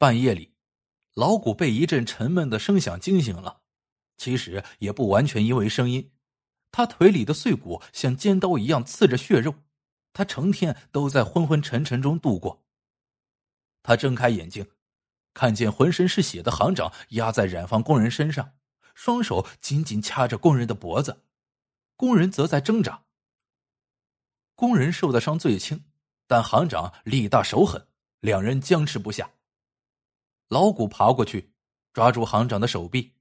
半夜里，老谷被一阵沉闷的声响惊醒了。其实也不完全因为声音，他腿里的碎骨像尖刀一样刺着血肉，他成天都在昏昏沉沉中度过。他睁开眼睛，看见浑身是血的行长压在染坊工人身上，双手紧紧掐着工人的脖子，工人则在挣扎。工人受的伤最轻，但行长力大手狠，两人僵持不下。老谷爬过去，抓住行长的手臂。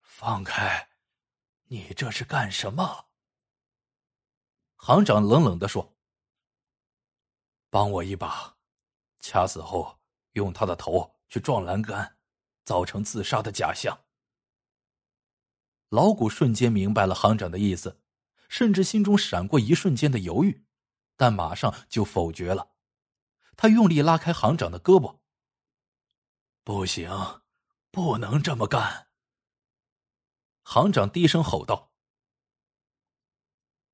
放开！你这是干什么？行长冷冷的说：“帮我一把，掐死后用他的头去撞栏杆，造成自杀的假象。”老谷瞬间明白了行长的意思，甚至心中闪过一瞬间的犹豫，但马上就否决了。他用力拉开行长的胳膊：“不行，不能这么干。”行长低声吼道：“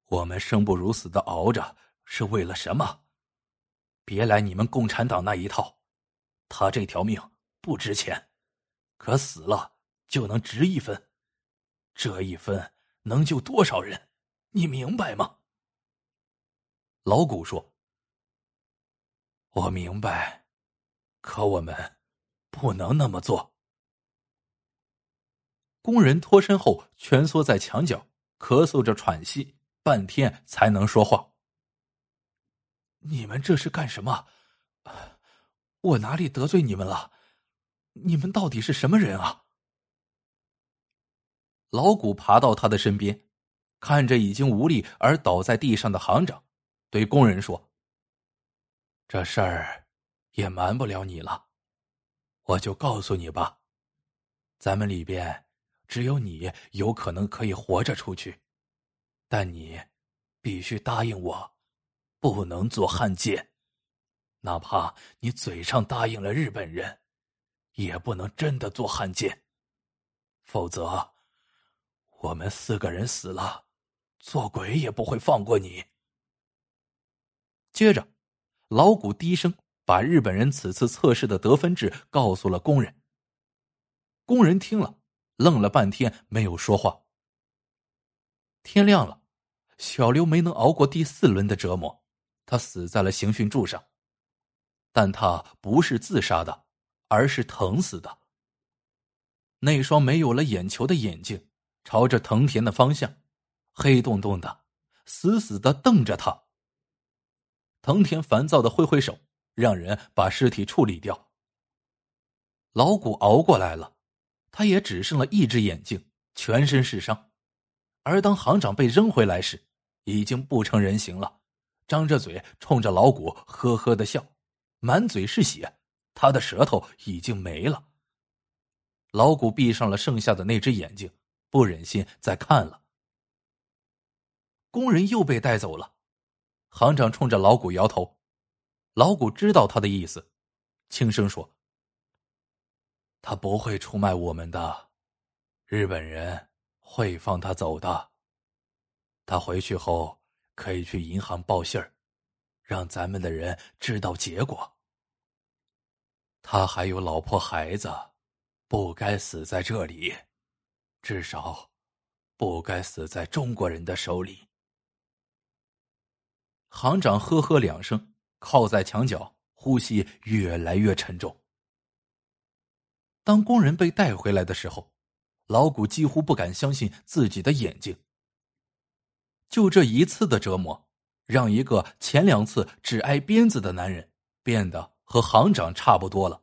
我们生不如死的熬着是为了什么？别来你们共产党那一套！他这条命不值钱，可死了就能值一分，这一分能救多少人？你明白吗？”老谷说：“我明白，可我们不能那么做。”工人脱身后，蜷缩在墙角，咳嗽着喘息，半天才能说话。你们这是干什么？我哪里得罪你们了？你们到底是什么人啊？老谷爬到他的身边，看着已经无力而倒在地上的行长，对工人说：“这事儿也瞒不了你了，我就告诉你吧，咱们里边。”只有你有可能可以活着出去，但你必须答应我，不能做汉奸，哪怕你嘴上答应了日本人，也不能真的做汉奸，否则我们四个人死了，做鬼也不会放过你。接着，老谷低声把日本人此次测试的得分制告诉了工人。工人听了。愣了半天，没有说话。天亮了，小刘没能熬过第四轮的折磨，他死在了刑讯柱上。但他不是自杀的，而是疼死的。那双没有了眼球的眼睛，朝着藤田的方向，黑洞洞的，死死的瞪着他。藤田烦躁的挥挥手，让人把尸体处理掉。老谷熬过来了。他也只剩了一只眼睛，全身是伤，而当行长被扔回来时，已经不成人形了，张着嘴冲着老谷呵呵的笑，满嘴是血，他的舌头已经没了。老谷闭上了剩下的那只眼睛，不忍心再看了。工人又被带走了，行长冲着老谷摇头，老谷知道他的意思，轻声说。他不会出卖我们的，日本人会放他走的。他回去后可以去银行报信儿，让咱们的人知道结果。他还有老婆孩子，不该死在这里，至少不该死在中国人的手里。行长呵呵两声，靠在墙角，呼吸越来越沉重。当工人被带回来的时候，老谷几乎不敢相信自己的眼睛。就这一次的折磨，让一个前两次只挨鞭子的男人变得和行长差不多了。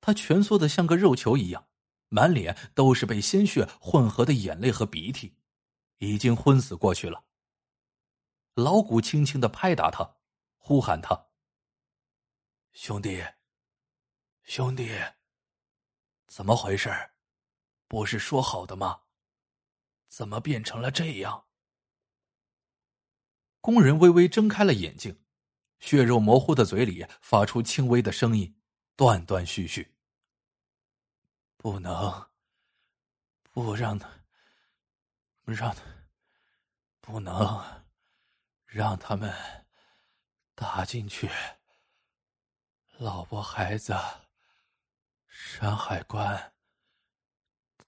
他蜷缩的像个肉球一样，满脸都是被鲜血混合的眼泪和鼻涕，已经昏死过去了。老谷轻轻的拍打他，呼喊他：“兄弟，兄弟。”怎么回事？不是说好的吗？怎么变成了这样？工人微微睁开了眼睛，血肉模糊的嘴里发出轻微的声音，断断续续。不能，不让他，让他，不能让他们打进去。老婆孩子，山海关，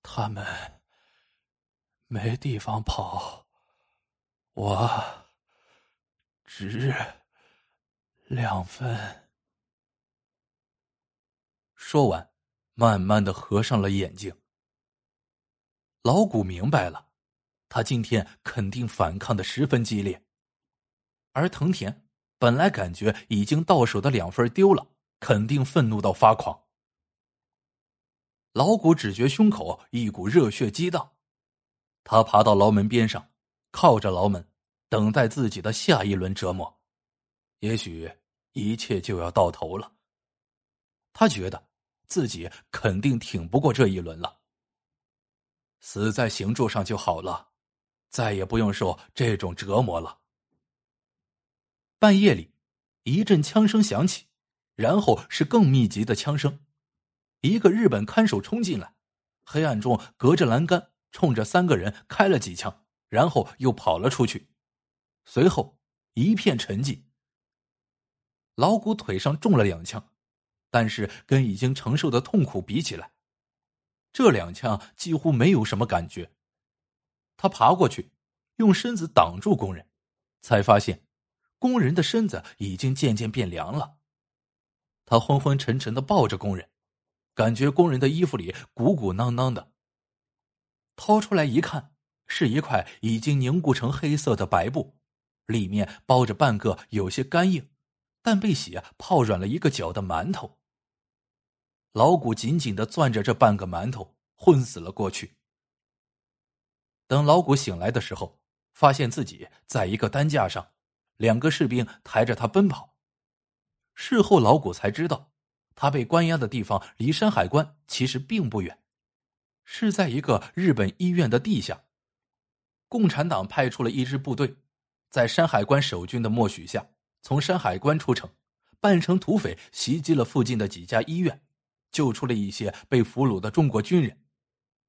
他们没地方跑，我值两分。说完，慢慢的合上了眼睛。老谷明白了，他今天肯定反抗的十分激烈，而藤田本来感觉已经到手的两份丢了。肯定愤怒到发狂。老谷只觉胸口一股热血激荡，他爬到牢门边上，靠着牢门，等待自己的下一轮折磨。也许一切就要到头了。他觉得自己肯定挺不过这一轮了，死在刑柱上就好了，再也不用受这种折磨了。半夜里，一阵枪声响起。然后是更密集的枪声，一个日本看守冲进来，黑暗中隔着栏杆冲着三个人开了几枪，然后又跑了出去。随后一片沉寂。老谷腿上中了两枪，但是跟已经承受的痛苦比起来，这两枪几乎没有什么感觉。他爬过去，用身子挡住工人，才发现工人的身子已经渐渐变凉了。他昏昏沉沉的抱着工人，感觉工人的衣服里鼓鼓囊囊的。掏出来一看，是一块已经凝固成黑色的白布，里面包着半个有些干硬，但被血泡软了一个角的馒头。老谷紧紧的攥着这半个馒头，昏死了过去。等老谷醒来的时候，发现自己在一个担架上，两个士兵抬着他奔跑。事后，老谷才知道，他被关押的地方离山海关其实并不远，是在一个日本医院的地下。共产党派出了一支部队，在山海关守军的默许下，从山海关出城，扮成土匪袭击了附近的几家医院，救出了一些被俘虏的中国军人。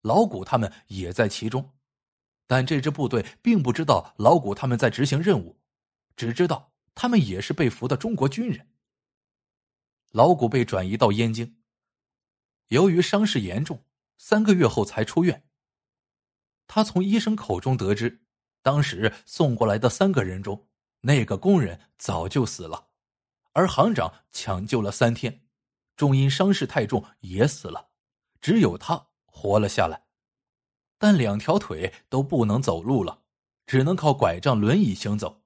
老谷他们也在其中，但这支部队并不知道老谷他们在执行任务，只知道他们也是被俘的中国军人。老谷被转移到燕京，由于伤势严重，三个月后才出院。他从医生口中得知，当时送过来的三个人中，那个工人早就死了，而行长抢救了三天，终因伤势太重也死了，只有他活了下来，但两条腿都不能走路了，只能靠拐杖、轮椅行走。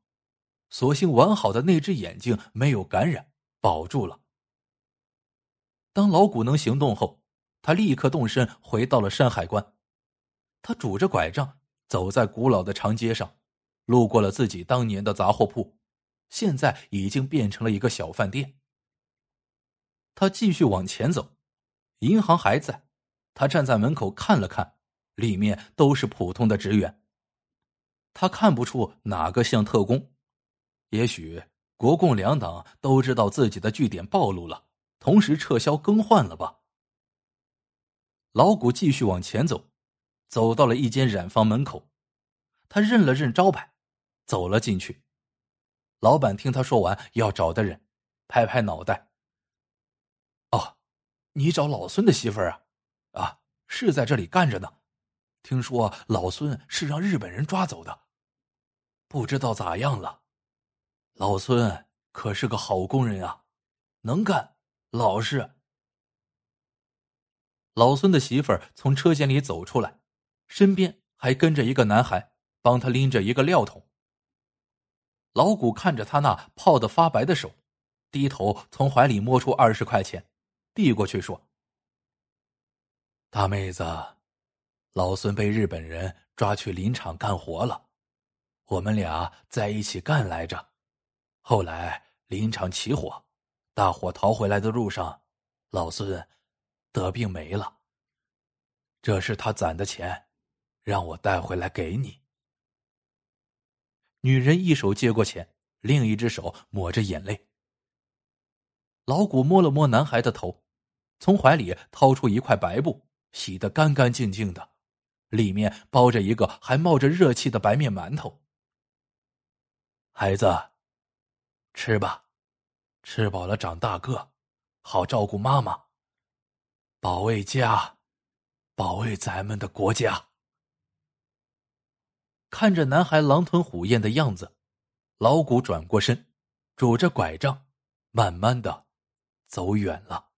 所幸完好的那只眼睛没有感染，保住了。当老谷能行动后，他立刻动身回到了山海关。他拄着拐杖走在古老的长街上，路过了自己当年的杂货铺，现在已经变成了一个小饭店。他继续往前走，银行还在。他站在门口看了看，里面都是普通的职员。他看不出哪个像特工，也许国共两党都知道自己的据点暴露了。同时撤销更换了吧。老谷继续往前走，走到了一间染坊门口，他认了认招牌，走了进去。老板听他说完要找的人，拍拍脑袋：“哦，你找老孙的媳妇儿啊？啊，是在这里干着呢。听说老孙是让日本人抓走的，不知道咋样了。老孙可是个好工人啊，能干。”老实。老孙的媳妇儿从车间里走出来，身边还跟着一个男孩，帮他拎着一个料桶。老谷看着他那泡得发白的手，低头从怀里摸出二十块钱，递过去说：“大妹子，老孙被日本人抓去林场干活了，我们俩在一起干来着，后来林场起火。”大伙逃回来的路上，老孙得病没了。这是他攒的钱，让我带回来给你。女人一手接过钱，另一只手抹着眼泪。老谷摸了摸男孩的头，从怀里掏出一块白布，洗得干干净净的，里面包着一个还冒着热气的白面馒头。孩子，吃吧。吃饱了长大个，好照顾妈妈，保卫家，保卫咱们的国家。看着男孩狼吞虎咽的样子，老谷转过身，拄着拐杖，慢慢的走远了。